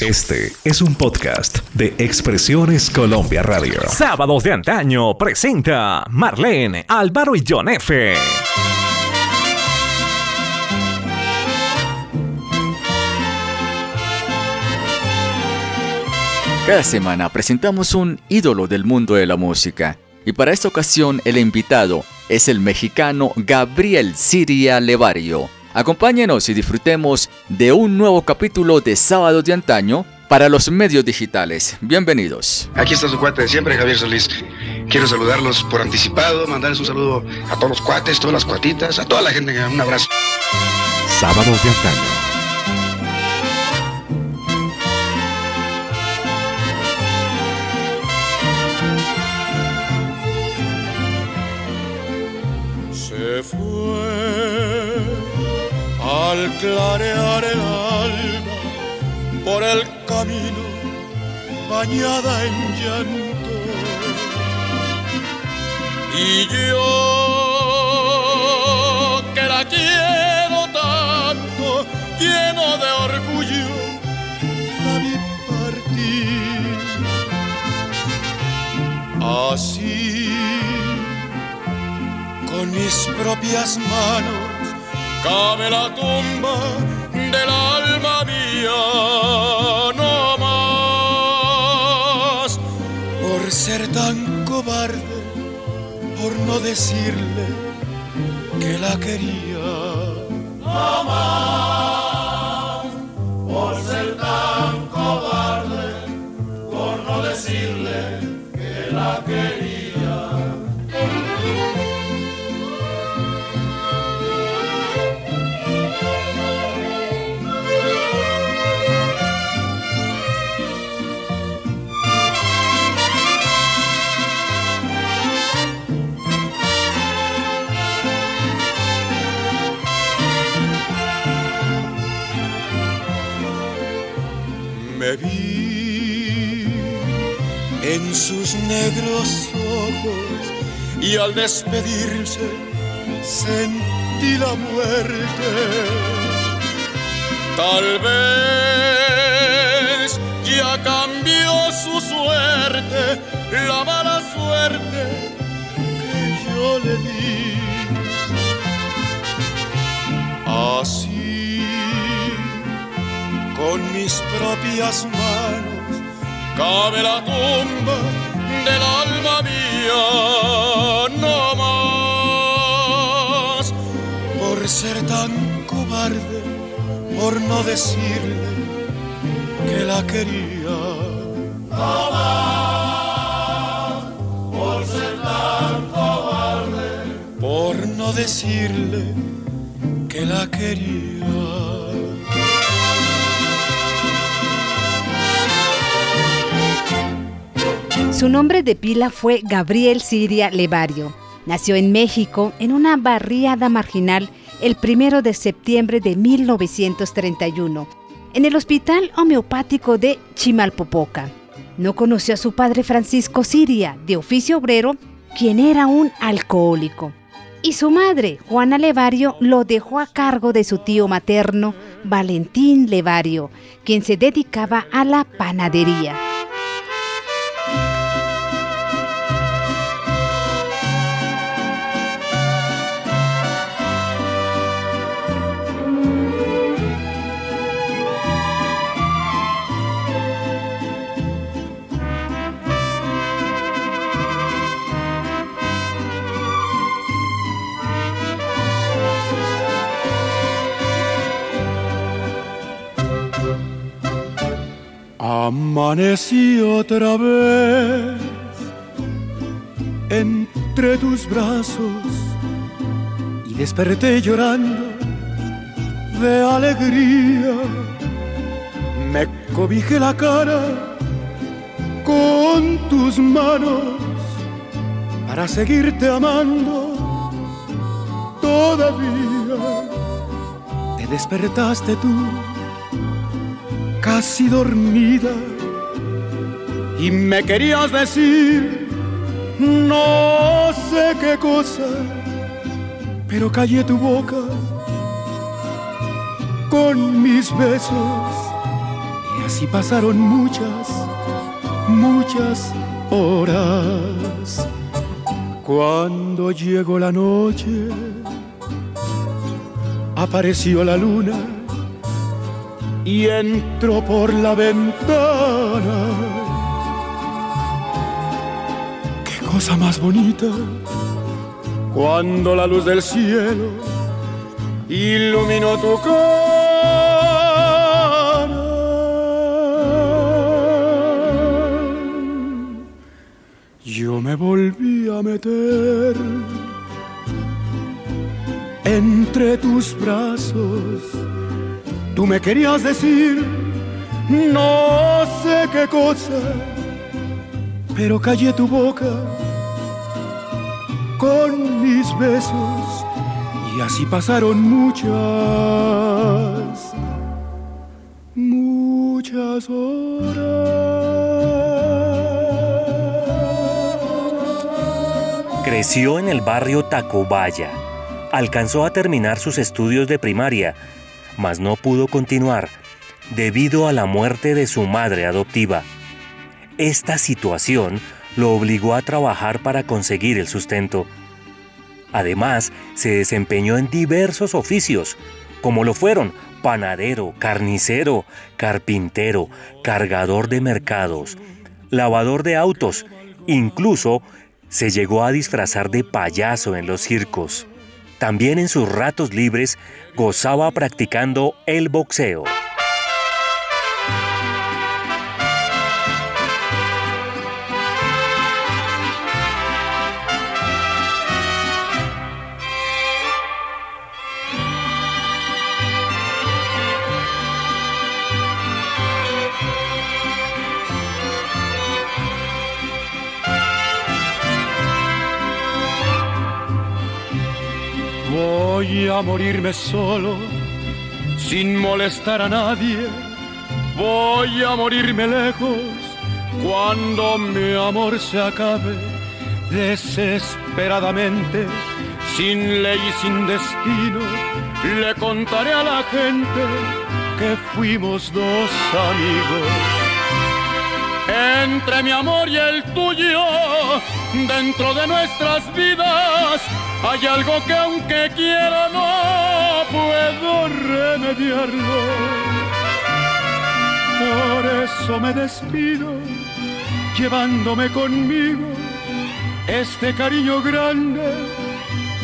Este es un podcast de Expresiones Colombia Radio. Sábados de antaño presenta Marlene, Álvaro y John F. Cada semana presentamos un ídolo del mundo de la música y para esta ocasión el invitado es el mexicano Gabriel Siria Levario. Acompáñenos y disfrutemos de un nuevo capítulo de Sábado de Antaño para los medios digitales. Bienvenidos. Aquí está su cuate de siempre, Javier Solís. Quiero saludarlos por anticipado, mandarles un saludo a todos los cuates, todas las cuatitas, a toda la gente. Un abrazo. Sábados de Antaño. Al clarear el alba por el camino bañada en llanto. Y yo que la quiero tanto, lleno de orgullo, la vi partir. Así con mis propias manos cabe la tumba del alma mía, no más por ser tan cobarde, por no decirle que la quería. No más por ser tan cobarde, por no decirle que la quería. Sus negros ojos y al despedirse sentí la muerte. Tal vez ya cambió su suerte, la mala suerte que yo le di. Así con mis propias manos cabe la tumba del alma mía, no más por ser tan cobarde, por no decirle que la quería. No más por ser tan cobarde, por no decirle que la quería. Su nombre de pila fue Gabriel Siria Levario. Nació en México en una barriada marginal el 1 de septiembre de 1931, en el Hospital Homeopático de Chimalpopoca. No conoció a su padre Francisco Siria, de oficio obrero, quien era un alcohólico. Y su madre, Juana Levario, lo dejó a cargo de su tío materno, Valentín Levario, quien se dedicaba a la panadería. Amanecí otra vez entre tus brazos y desperté llorando de alegría. Me cobijé la cara con tus manos para seguirte amando todavía. Te despertaste tú casi dormida. Y me querías decir no sé qué cosa, pero callé tu boca con mis besos. Y así pasaron muchas, muchas horas. Cuando llegó la noche, apareció la luna y entró por la ventana. Qué cosa más bonita cuando la luz del cielo iluminó tu cara. Yo me volví a meter entre tus brazos. Tú me querías decir no sé qué cosa, pero callé tu boca con mis besos y así pasaron muchas, muchas horas. Creció en el barrio Tacubaya. Alcanzó a terminar sus estudios de primaria, mas no pudo continuar debido a la muerte de su madre adoptiva. Esta situación lo obligó a trabajar para conseguir el sustento. Además, se desempeñó en diversos oficios, como lo fueron panadero, carnicero, carpintero, cargador de mercados, lavador de autos, incluso se llegó a disfrazar de payaso en los circos. También en sus ratos libres gozaba practicando el boxeo. Voy a morirme solo, sin molestar a nadie. Voy a morirme lejos cuando mi amor se acabe. Desesperadamente, sin ley y sin destino, le contaré a la gente que fuimos dos amigos. Entre mi amor y el tuyo, dentro de nuestras vidas, hay algo que aunque quiera no puedo remediarlo. Por eso me despido, llevándome conmigo este cariño grande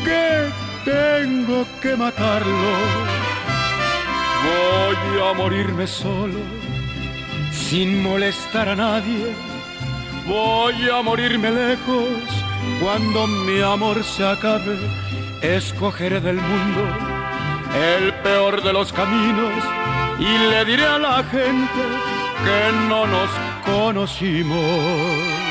que tengo que matarlo. Voy a morirme solo, sin molestar a nadie. Voy a morirme lejos cuando mi amor se acabe, escogeré del mundo el peor de los caminos y le diré a la gente que no nos conocimos.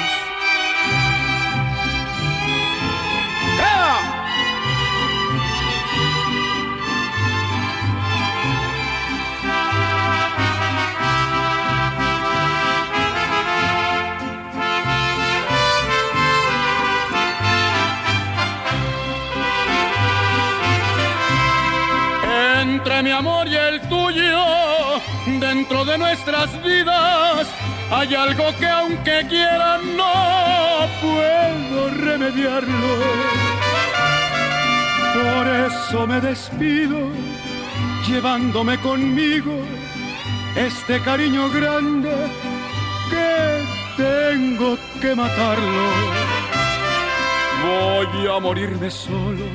Mi amor y el tuyo, dentro de nuestras vidas, hay algo que aunque quiera no puedo remediarlo. Por eso me despido, llevándome conmigo este cariño grande que tengo que matarlo. Voy a morirme solo,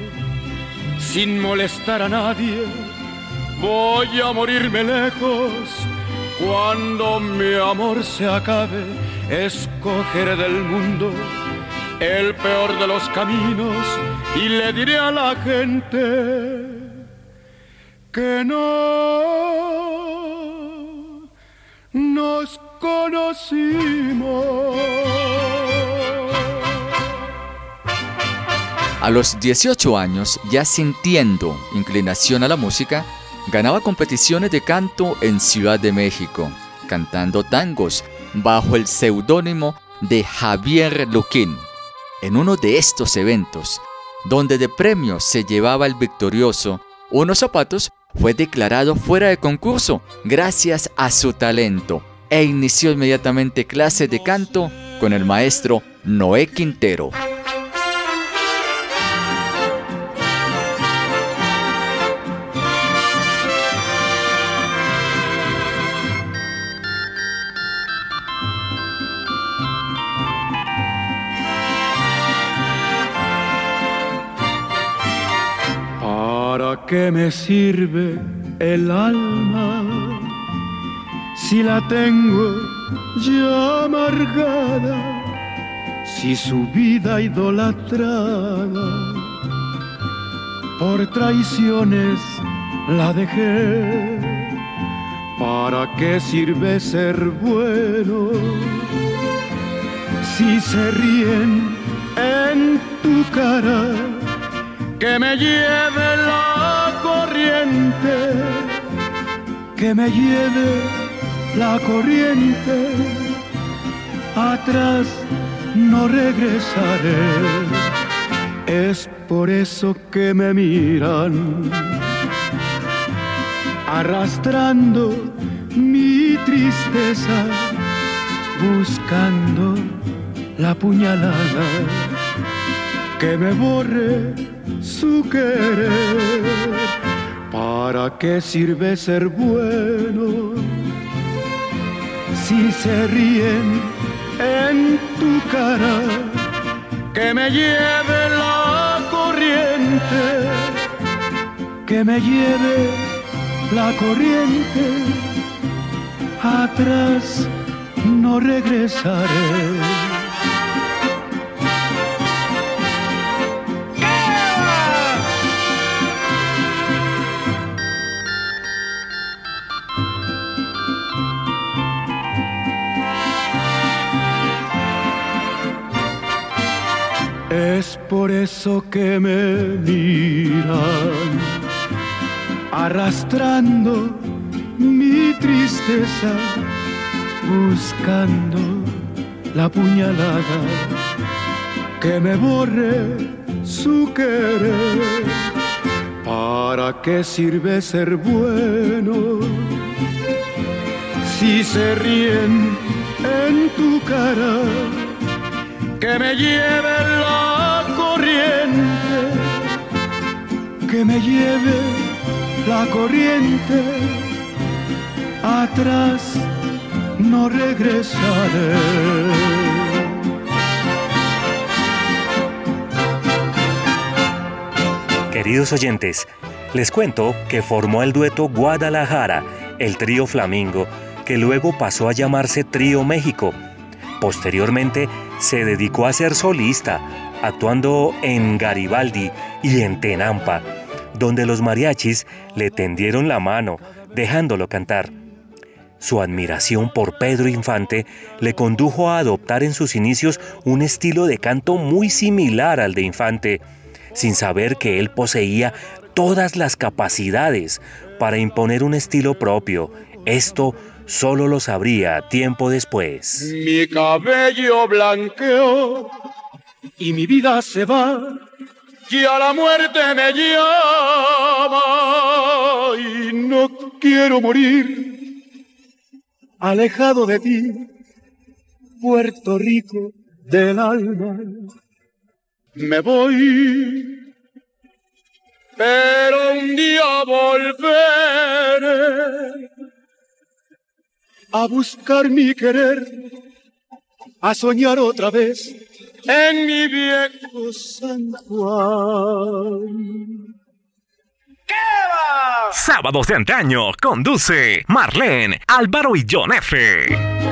sin molestar a nadie voy a morirme lejos. Cuando mi amor se acabe, escogeré del mundo el peor de los caminos y le diré a la gente que no nos conocimos. A los 18 años, ya sintiendo inclinación a la música, Ganaba competiciones de canto en Ciudad de México, cantando tangos bajo el seudónimo de Javier Luquín. En uno de estos eventos, donde de premio se llevaba el victorioso unos zapatos fue declarado fuera de concurso gracias a su talento e inició inmediatamente clase de canto con el maestro Noé Quintero. Qué me sirve el alma si la tengo ya amargada? Si su vida idolatrada por traiciones la dejé. ¿Para qué sirve ser bueno si se ríen en tu cara? que me lleve la que me lleve la corriente, atrás no regresaré. Es por eso que me miran, arrastrando mi tristeza, buscando la puñalada que me borre su querer. ¿Para qué sirve ser bueno si se ríen en tu cara? Que me lleve la corriente, que me lleve la corriente, atrás no regresaré. Es por eso que me miran, arrastrando mi tristeza, buscando la puñalada que me borre su querer. ¿Para qué sirve ser bueno si se ríen en tu cara? que me lleve la me lleve la corriente, atrás no regresaré. Queridos oyentes, les cuento que formó el dueto Guadalajara, el trío Flamingo, que luego pasó a llamarse Trío México. Posteriormente se dedicó a ser solista, actuando en Garibaldi y en Tenampa, donde los mariachis le tendieron la mano, dejándolo cantar. Su admiración por Pedro Infante le condujo a adoptar en sus inicios un estilo de canto muy similar al de Infante, sin saber que él poseía todas las capacidades para imponer un estilo propio. Esto solo lo sabría tiempo después. Mi cabello blanqueó y mi vida se va, y a la muerte me llama y no quiero morir alejado de ti, Puerto Rico del alma. Me voy, pero un día volveré a buscar mi querer, a soñar otra vez en mi viejo San Juan. Sábados de antaño conduce Marlene, Álvaro y John F.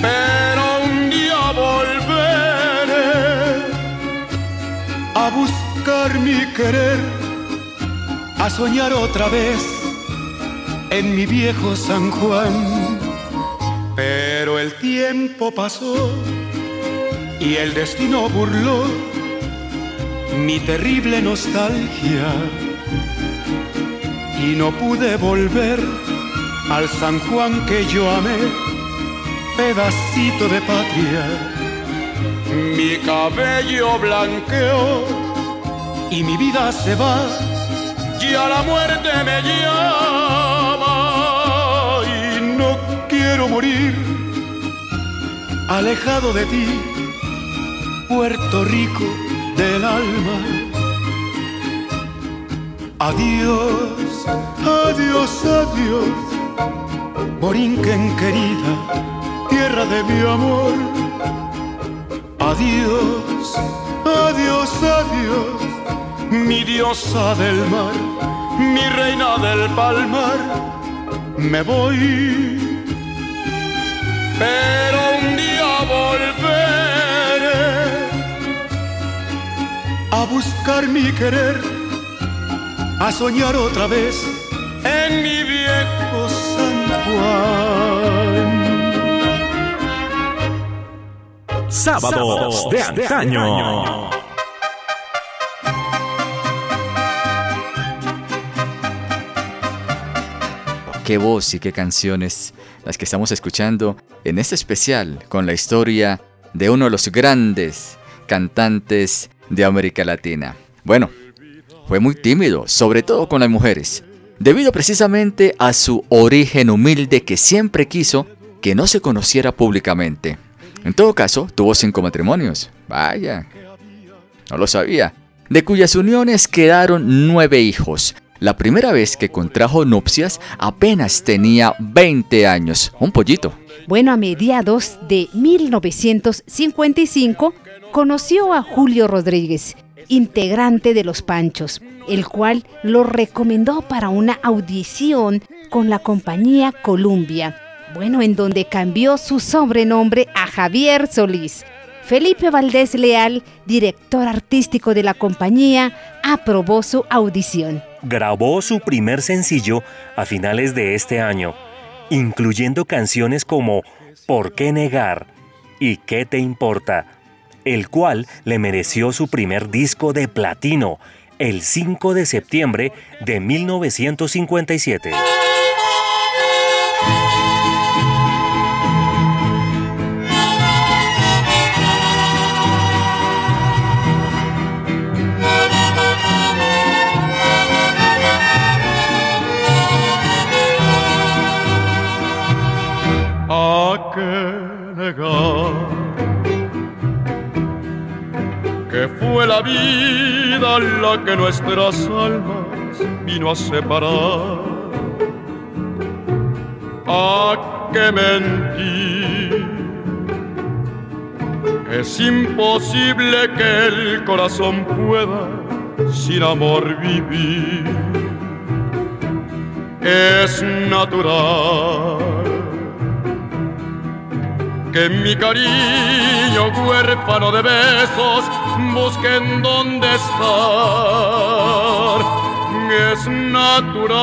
pero un día volveré a buscar mi querer, a soñar otra vez en mi viejo San Juan. Pero el tiempo pasó y el destino burló mi terrible nostalgia y no pude volver al San Juan que yo amé, pedacito de patria. Mi cabello blanqueó y mi vida se va, ya la muerte me llama y no quiero morir alejado de ti Puerto Rico del alma. Adiós, adiós, adiós, Borinquen querida, tierra de mi amor. Adiós, adiós, adiós, mi diosa del mar, mi reina del palmar. Me voy, pero un día volveré a buscar mi querer, a soñar otra vez en mi viejo San Juan. Sábados de antaño. Qué voz y qué canciones las que estamos escuchando en este especial con la historia de uno de los grandes cantantes de América Latina. Bueno, fue muy tímido, sobre todo con las mujeres, debido precisamente a su origen humilde que siempre quiso que no se conociera públicamente. En todo caso, tuvo cinco matrimonios. Vaya, no lo sabía. De cuyas uniones quedaron nueve hijos. La primera vez que contrajo nupcias apenas tenía 20 años. Un pollito. Bueno, a mediados de 1955 conoció a Julio Rodríguez, integrante de Los Panchos, el cual lo recomendó para una audición con la compañía Columbia, bueno, en donde cambió su sobrenombre a Javier Solís. Felipe Valdés Leal, director artístico de la compañía, aprobó su audición. Grabó su primer sencillo a finales de este año, incluyendo canciones como ¿Por qué negar? y ¿Qué te importa? el cual le mereció su primer disco de platino el 5 de septiembre de 1957. La vida la que nuestras almas vino a separar. ¿A qué mentir? Es imposible que el corazón pueda sin amor vivir. Es natural que mi cariño huérfano de besos busquen dónde estar. Es natural,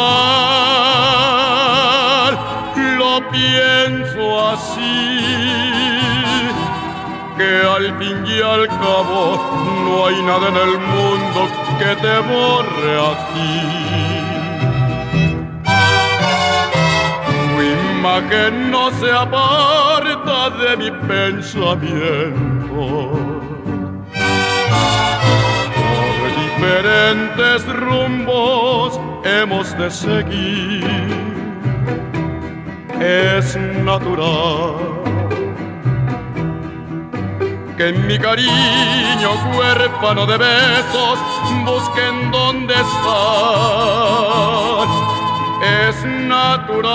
lo pienso así, que al fin y al cabo no hay nada en el mundo que te borre a ti. que no se aparta de mi pensamiento. Por diferentes rumbos hemos de seguir. Es natural que mi cariño huérfano de besos busquen dónde están. Es natural,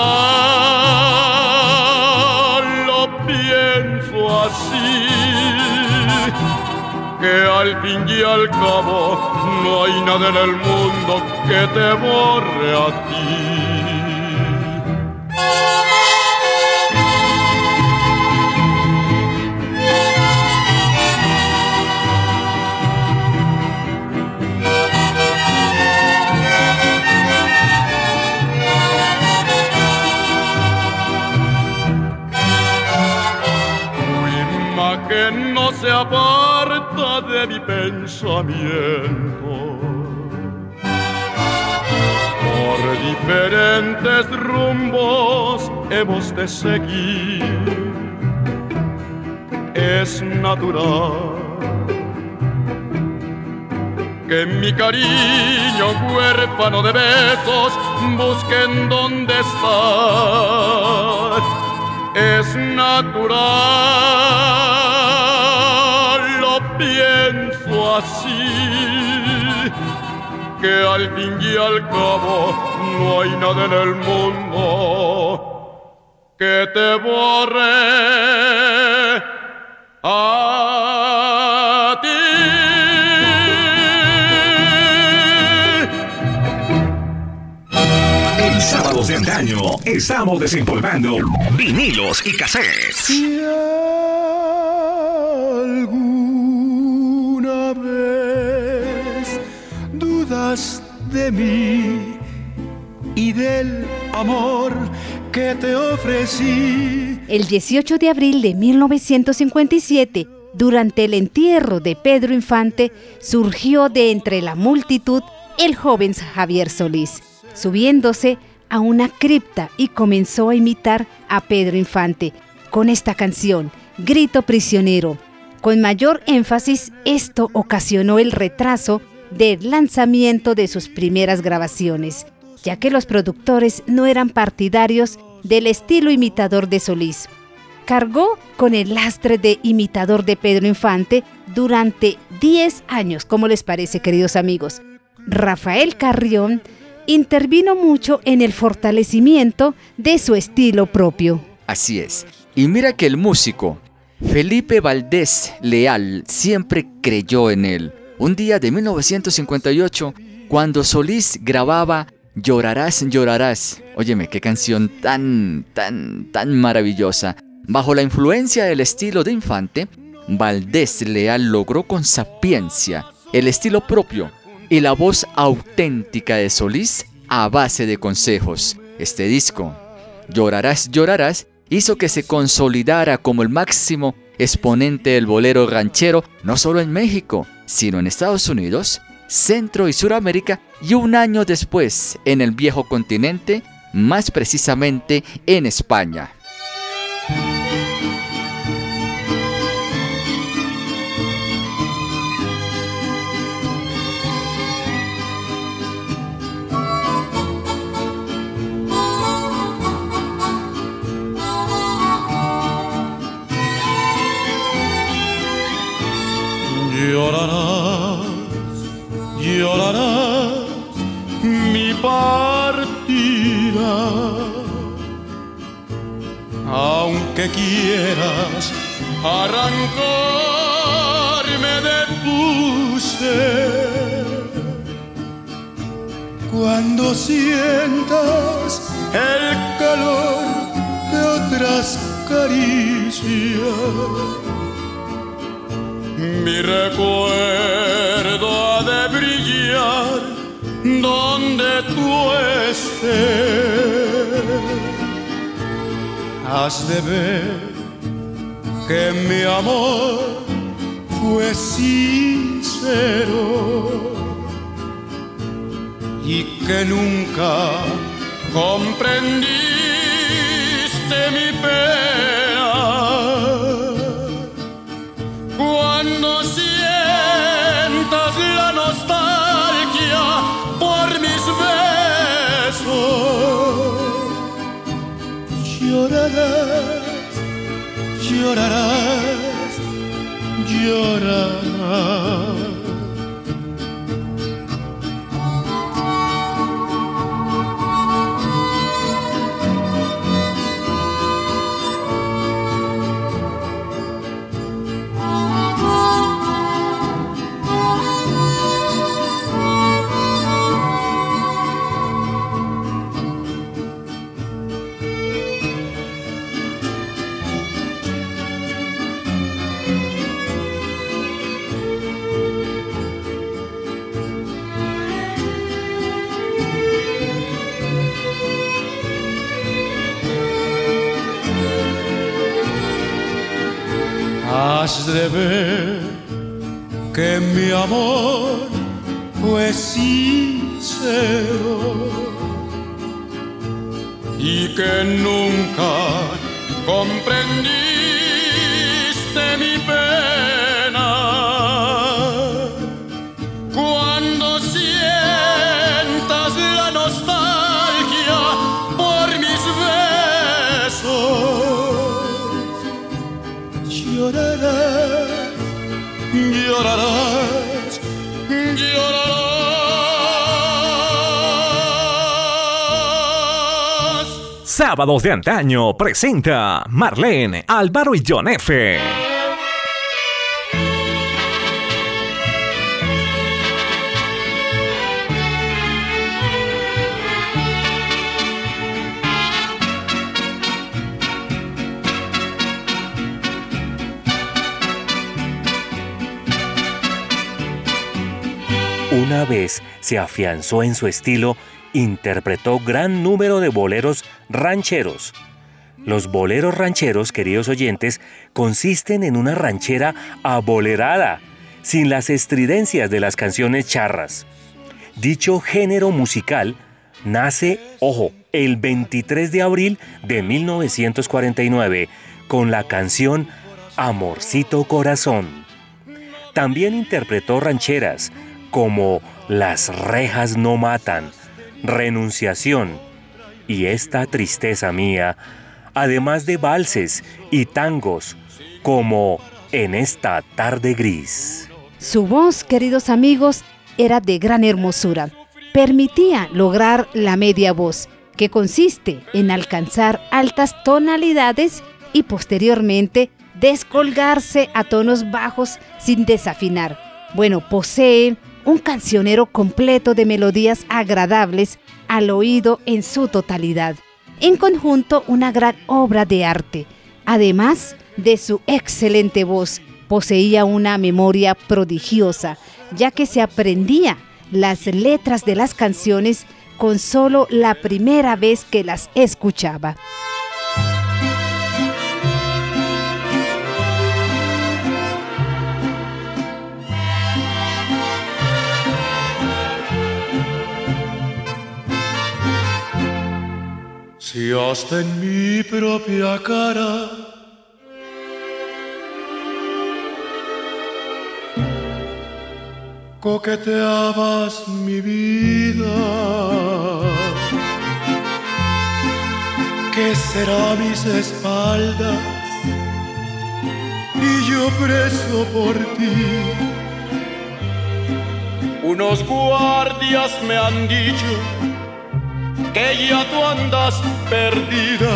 lo pienso así que al fin y al cabo no hay nada en el mundo que te borre a ti. Por diferentes rumbos hemos de seguir. Es natural que mi cariño huérfano de besos busquen dónde estar. Es natural pienso así, que al fin y al cabo no hay nada en el mundo que te borre a ti. En sábados de antaño estamos desempolvando vinilos y cassettes. Y del amor que te ofrecí. El 18 de abril de 1957, durante el entierro de Pedro Infante, surgió de entre la multitud el joven Javier Solís, subiéndose a una cripta y comenzó a imitar a Pedro Infante con esta canción, Grito Prisionero. Con mayor énfasis, esto ocasionó el retraso del lanzamiento de sus primeras grabaciones, ya que los productores no eran partidarios del estilo imitador de Solís. Cargó con el lastre de imitador de Pedro Infante durante 10 años, como les parece, queridos amigos. Rafael Carrión intervino mucho en el fortalecimiento de su estilo propio. Así es. Y mira que el músico Felipe Valdés Leal siempre creyó en él un día de 1958, cuando Solís grababa Llorarás, llorarás. Óyeme, qué canción tan, tan, tan maravillosa. Bajo la influencia del estilo de Infante, Valdés Leal logró con sapiencia el estilo propio y la voz auténtica de Solís a base de consejos. Este disco, Llorarás, llorarás, hizo que se consolidara como el máximo exponente del bolero ranchero no solo en México, sino en Estados Unidos, Centro y Suramérica y un año después en el viejo continente, más precisamente en España. De ver que mi amor fue sincero y que nunca comprendiste llorarás, llorarás. Has Sábados de antaño presenta Marlene, Álvaro y John F. Una vez se afianzó en su estilo, interpretó gran número de boleros rancheros. Los boleros rancheros, queridos oyentes, consisten en una ranchera abolerada, sin las estridencias de las canciones charras. Dicho género musical nace, ojo, el 23 de abril de 1949 con la canción Amorcito Corazón. También interpretó rancheras como Las rejas no matan, Renunciación y Esta tristeza mía, además de valses y tangos como En esta tarde gris. Su voz, queridos amigos, era de gran hermosura. Permitía lograr la media voz, que consiste en alcanzar altas tonalidades y posteriormente descolgarse a tonos bajos sin desafinar. Bueno, posee un cancionero completo de melodías agradables al oído en su totalidad. En conjunto, una gran obra de arte. Además de su excelente voz, poseía una memoria prodigiosa, ya que se aprendía las letras de las canciones con solo la primera vez que las escuchaba. Si hasta en mi propia cara coqueteabas mi vida, ¿qué será mis espaldas? Y yo preso por ti. Unos guardias me han dicho que ya tú andas perdida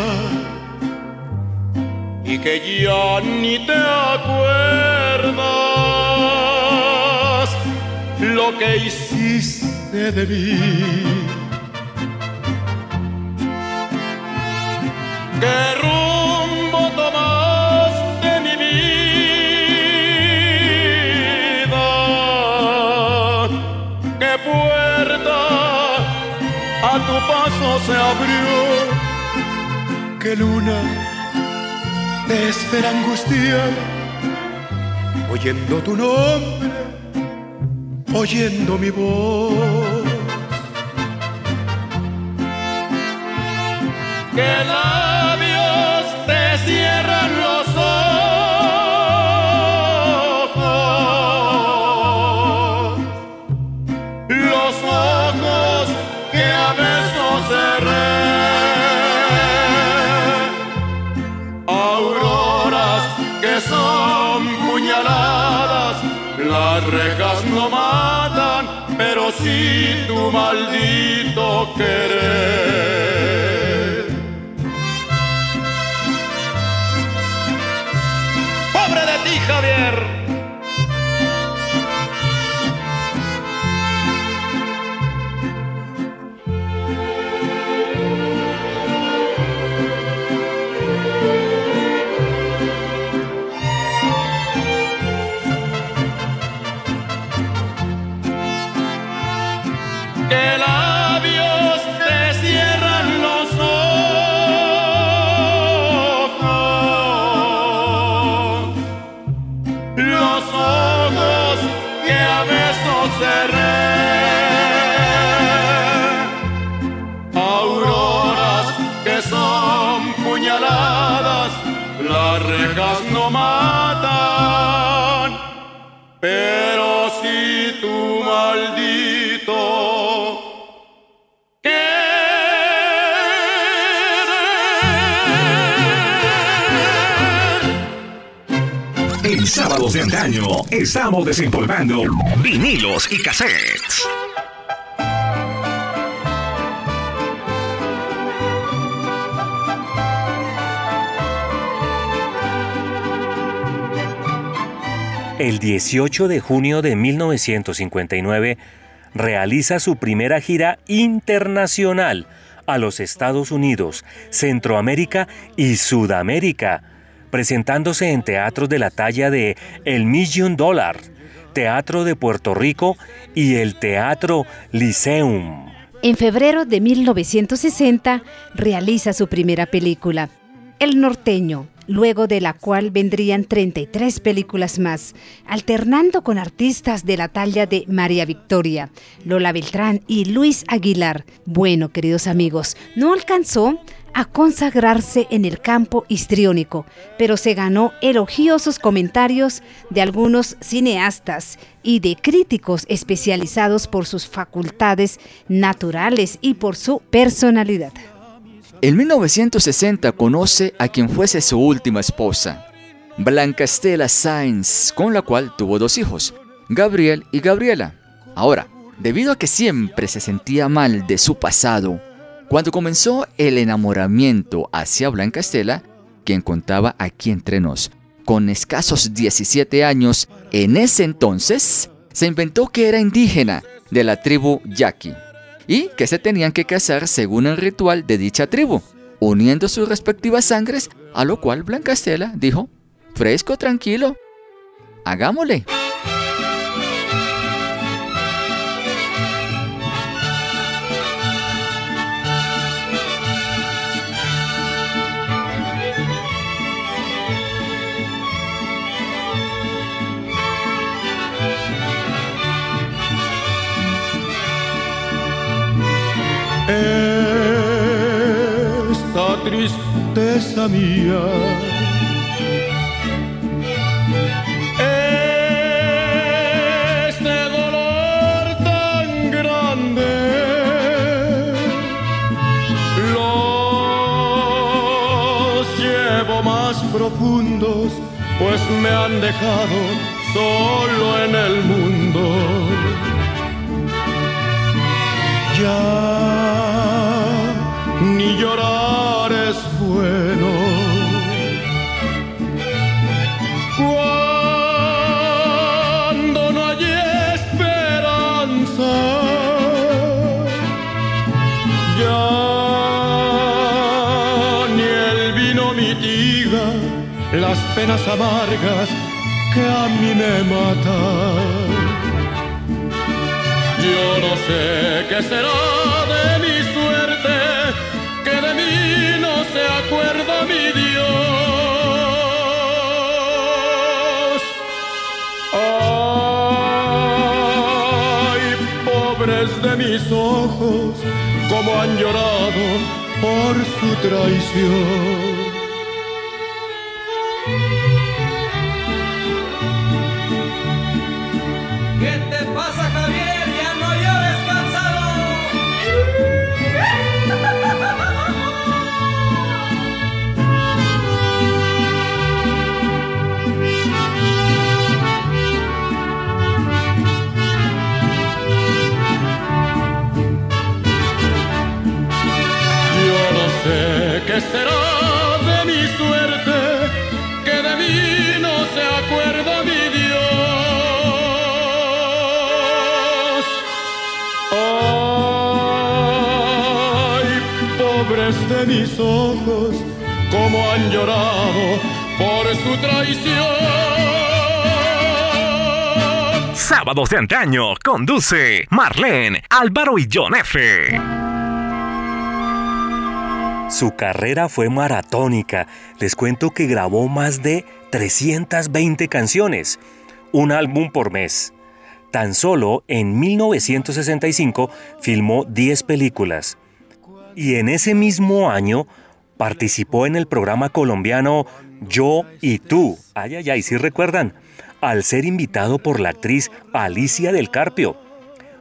y que ya ni te acuerdas lo que hiciste de mí. ¿Qué ¿Qué luna te espera angustiar? Oyendo tu nombre oyendo mi voz. Que labios te cierran los ojos, los ojos que a besos cerré. Las rejas no matan, pero sí tu maldito querer. De antaño estamos desempolvando vinilos y cassettes. El 18 de junio de 1959 realiza su primera gira internacional a los Estados Unidos, Centroamérica y Sudamérica presentándose en teatros de la talla de El Million Dollar, Teatro de Puerto Rico y el Teatro Lyceum. En febrero de 1960 realiza su primera película, El Norteño, luego de la cual vendrían 33 películas más, alternando con artistas de la talla de María Victoria, Lola Beltrán y Luis Aguilar. Bueno, queridos amigos, no alcanzó a consagrarse en el campo histriónico, pero se ganó elogiosos comentarios de algunos cineastas y de críticos especializados por sus facultades naturales y por su personalidad. En 1960 conoce a quien fuese su última esposa, Blanca Estela Sainz, con la cual tuvo dos hijos, Gabriel y Gabriela. Ahora, debido a que siempre se sentía mal de su pasado, cuando comenzó el enamoramiento hacia Blanca Estela, quien contaba aquí entre nos, con escasos 17 años, en ese entonces se inventó que era indígena de la tribu Yaqui y que se tenían que casar según el ritual de dicha tribu, uniendo sus respectivas sangres, a lo cual Blanca Estela dijo, fresco, tranquilo, hagámosle. Tristeza mía. Este dolor tan grande los llevo más profundos, pues me han dejado solo en el mundo. Ya ni llorar bueno. Cuando no hay esperanza, ya ni el vino mitiga las penas amargas que a mí me matan. Yo no sé qué será de mi acuerda mi Dios. Ay, pobres de mis ojos, como han llorado por su traición. Mis ojos, como han llorado por su traición. Sábados de antaño conduce Marlene, Álvaro y John F. Su carrera fue maratónica. Les cuento que grabó más de 320 canciones, un álbum por mes. Tan solo en 1965 filmó 10 películas. Y en ese mismo año participó en el programa colombiano Yo y Tú. Ay, ay, ay, si recuerdan al ser invitado por la actriz Alicia del Carpio.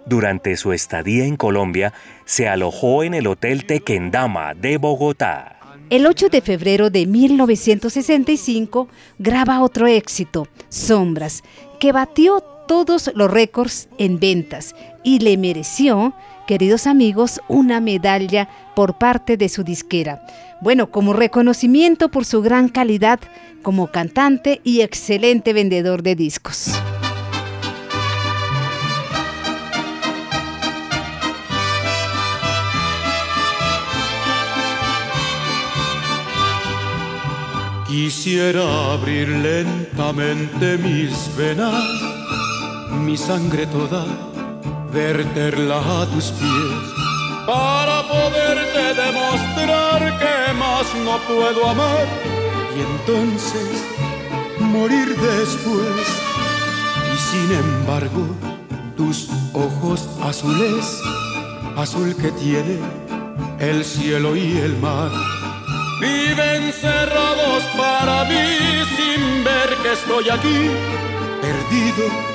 Durante su estadía en Colombia, se alojó en el Hotel Tequendama de Bogotá. El 8 de febrero de 1965 graba otro éxito, Sombras, que batió todos los récords en ventas y le mereció, queridos amigos, una medalla por parte de su disquera. Bueno, como reconocimiento por su gran calidad como cantante y excelente vendedor de discos. Quisiera abrir lentamente mis venas, mi sangre toda, verterla a tus pies, para poderte demostrar que más no puedo amar. Y entonces morir después. Y sin embargo, tus ojos azules, azul que tiene el cielo y el mar, viven cerrados para mí sin ver que estoy aquí, perdido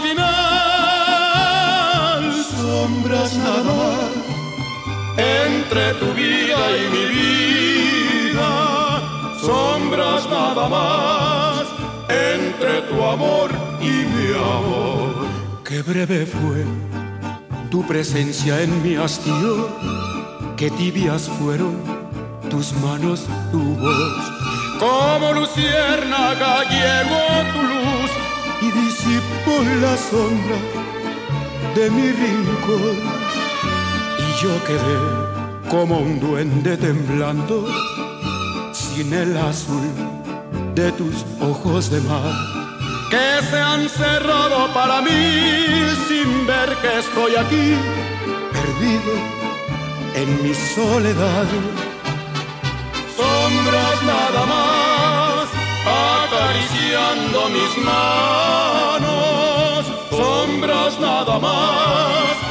entre tu vida y mi vida. Sombras nada más entre tu amor y mi amor. Qué breve fue tu presencia en mi hastío, qué tibias fueron tus manos, tu voz. Como luciérnaga llegó tu luz y disipó la sombra de mi rincón. Yo quedé como un duende temblando sin el azul de tus ojos de mar que se han cerrado para mí sin ver que estoy aquí perdido en mi soledad. Sombras nada más acariciando mis manos, sombras nada más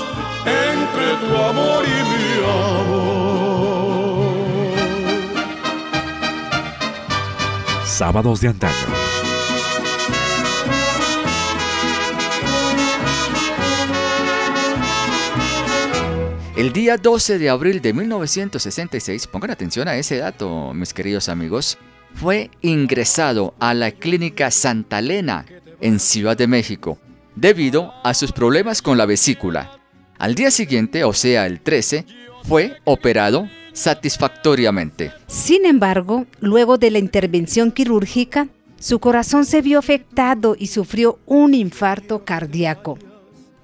entre tu amor y mi amor. Sábados de antaño El día 12 de abril de 1966, pongan atención a ese dato, mis queridos amigos, fue ingresado a la clínica Santa Elena en Ciudad de México debido a sus problemas con la vesícula. Al día siguiente, o sea el 13, fue operado satisfactoriamente. Sin embargo, luego de la intervención quirúrgica, su corazón se vio afectado y sufrió un infarto cardíaco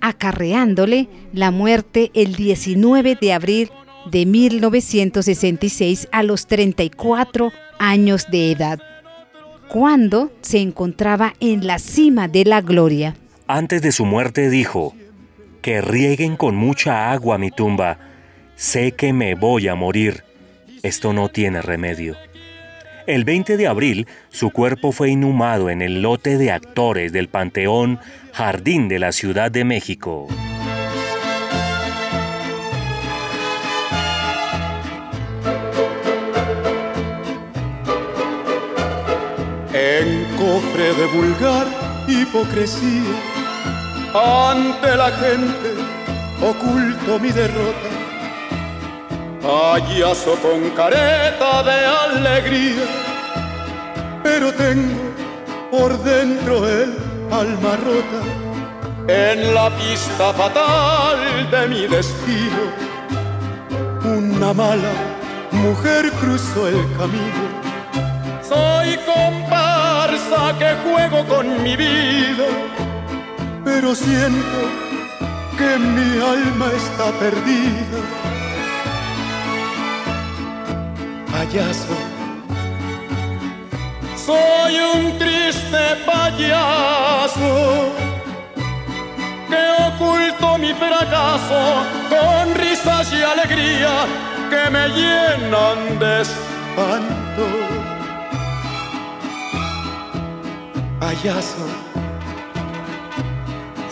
acarreándole la muerte el 19 de abril de 1966 a los 34 años de edad. cuando se encontraba en la cima de la gloria. Antes de su muerte dijo, que rieguen con mucha agua mi tumba, sé que me voy a morir, esto no tiene remedio. El 20 de abril, su cuerpo fue inhumado en el lote de actores del Panteón Jardín de la Ciudad de México. En cofre de vulgar hipocresía, ante la gente oculto mi derrota payaso con careta de alegría, pero tengo por dentro el alma rota en la pista fatal de mi destino. Una mala mujer cruzó el camino. Soy comparsa que juego con mi vida, pero siento que mi alma está perdida payaso. Soy un triste payaso que oculto mi fracaso con risas y alegría que me llenan de espanto. Payaso,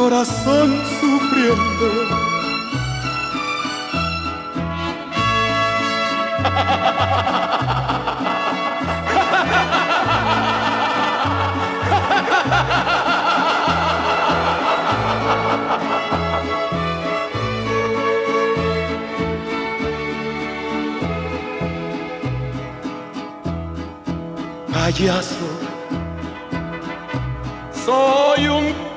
corazón sufriendo. Payaso, soy un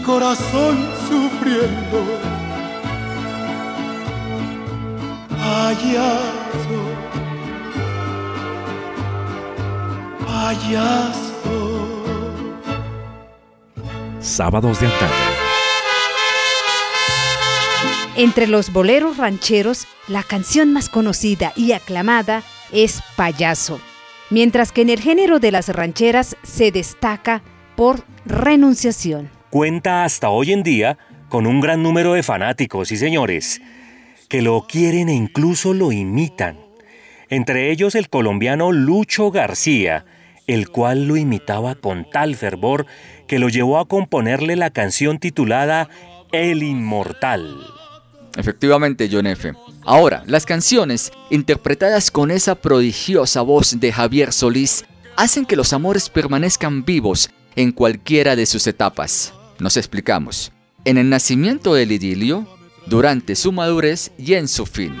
mi corazón sufriendo. Payaso Sábados de antaño. Entre los boleros rancheros, la canción más conocida y aclamada es Payaso, mientras que en el género de las rancheras se destaca por Renunciación. Cuenta hasta hoy en día con un gran número de fanáticos y señores que lo quieren e incluso lo imitan. Entre ellos el colombiano Lucho García, el cual lo imitaba con tal fervor que lo llevó a componerle la canción titulada El Inmortal. Efectivamente, John F. Ahora, las canciones, interpretadas con esa prodigiosa voz de Javier Solís, hacen que los amores permanezcan vivos en cualquiera de sus etapas. Nos explicamos. En el nacimiento del idilio, durante su madurez y en su fin.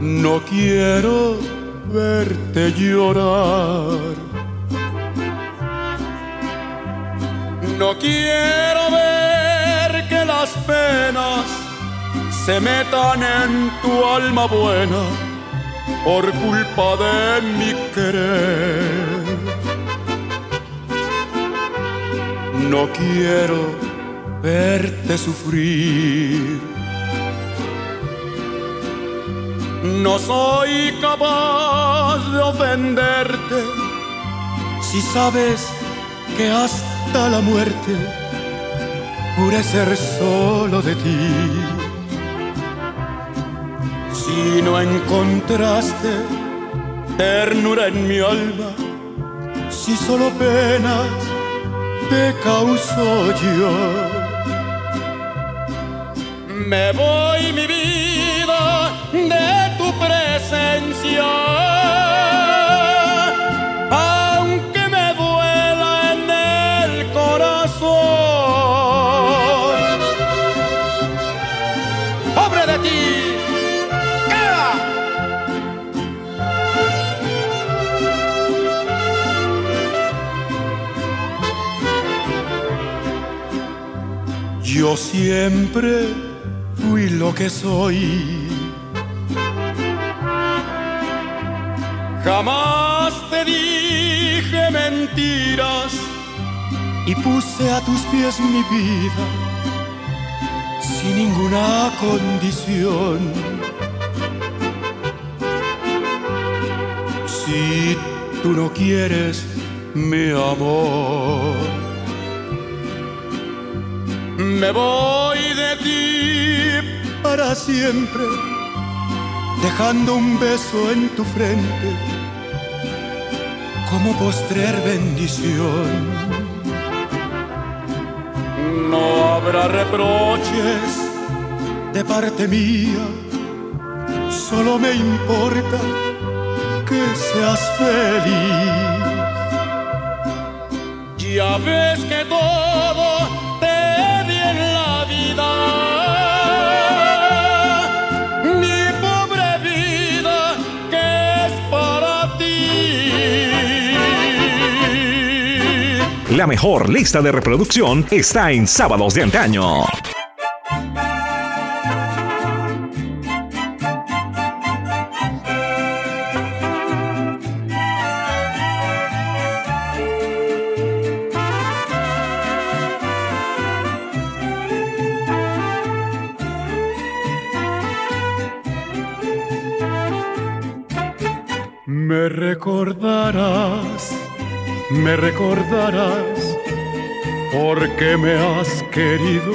No quiero verte llorar. No quiero ver que las penas se metan en tu alma buena por culpa de mi querer. No quiero verte sufrir No soy capaz de ofenderte Si sabes que hasta la muerte juré ser solo de ti. Si no encontraste ternura en mi alma, si solo penas te causo yo. Me voy mi vida de tu presencia Yo siempre fui lo que soy. Jamás te dije mentiras y puse a tus pies mi vida sin ninguna condición. Si tú no quieres mi amor me voy de ti para siempre, dejando un beso en tu frente como postrer bendición. No habrá reproches de parte mía, solo me importa que seas feliz. Ya ves que todo La mejor lista de reproducción está en Sábados de Antaño. Me recordarás porque me has querido.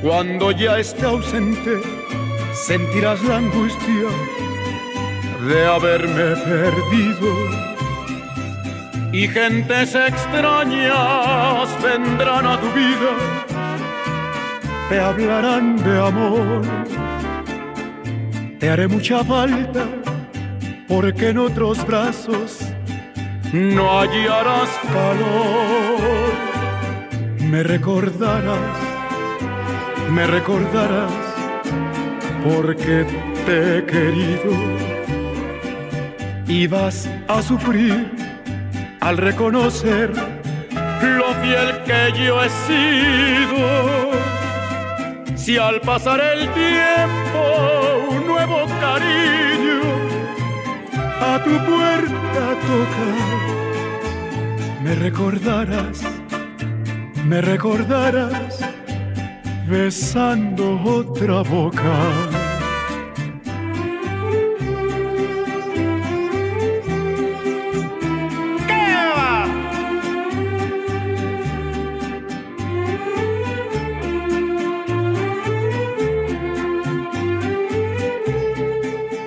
Cuando ya esté ausente, sentirás la angustia de haberme perdido. Y gentes extrañas vendrán a tu vida, te hablarán de amor. Te haré mucha falta porque en otros brazos no hallarás calor. Me recordarás, me recordarás, porque te he querido. Y vas a sufrir al reconocer lo fiel que yo he sido. Si al pasar el tiempo un nuevo cariño a tu puerta toca me recordarás, me recordarás besando otra boca.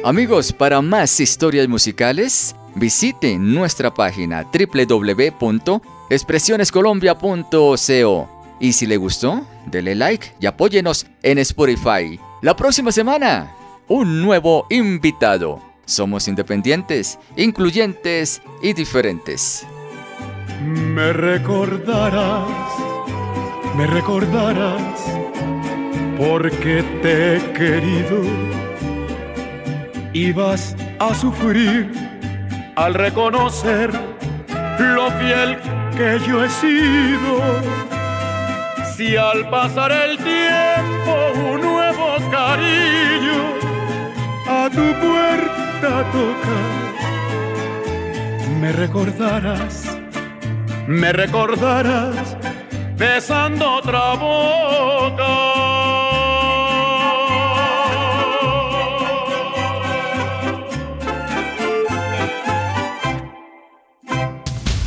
Amigos, para más historias musicales, visite nuestra página www.expresionescolombia.co. Y si le gustó, dele like y apóyenos en Spotify. La próxima semana, un nuevo invitado. Somos independientes, incluyentes y diferentes. Me recordarás, me recordarás, porque te he querido y vas a sufrir al reconocer lo fiel que yo he sido. Si al pasar el tiempo un nuevo cariño a tu puerta toca, me recordarás, me recordarás besando otra boca.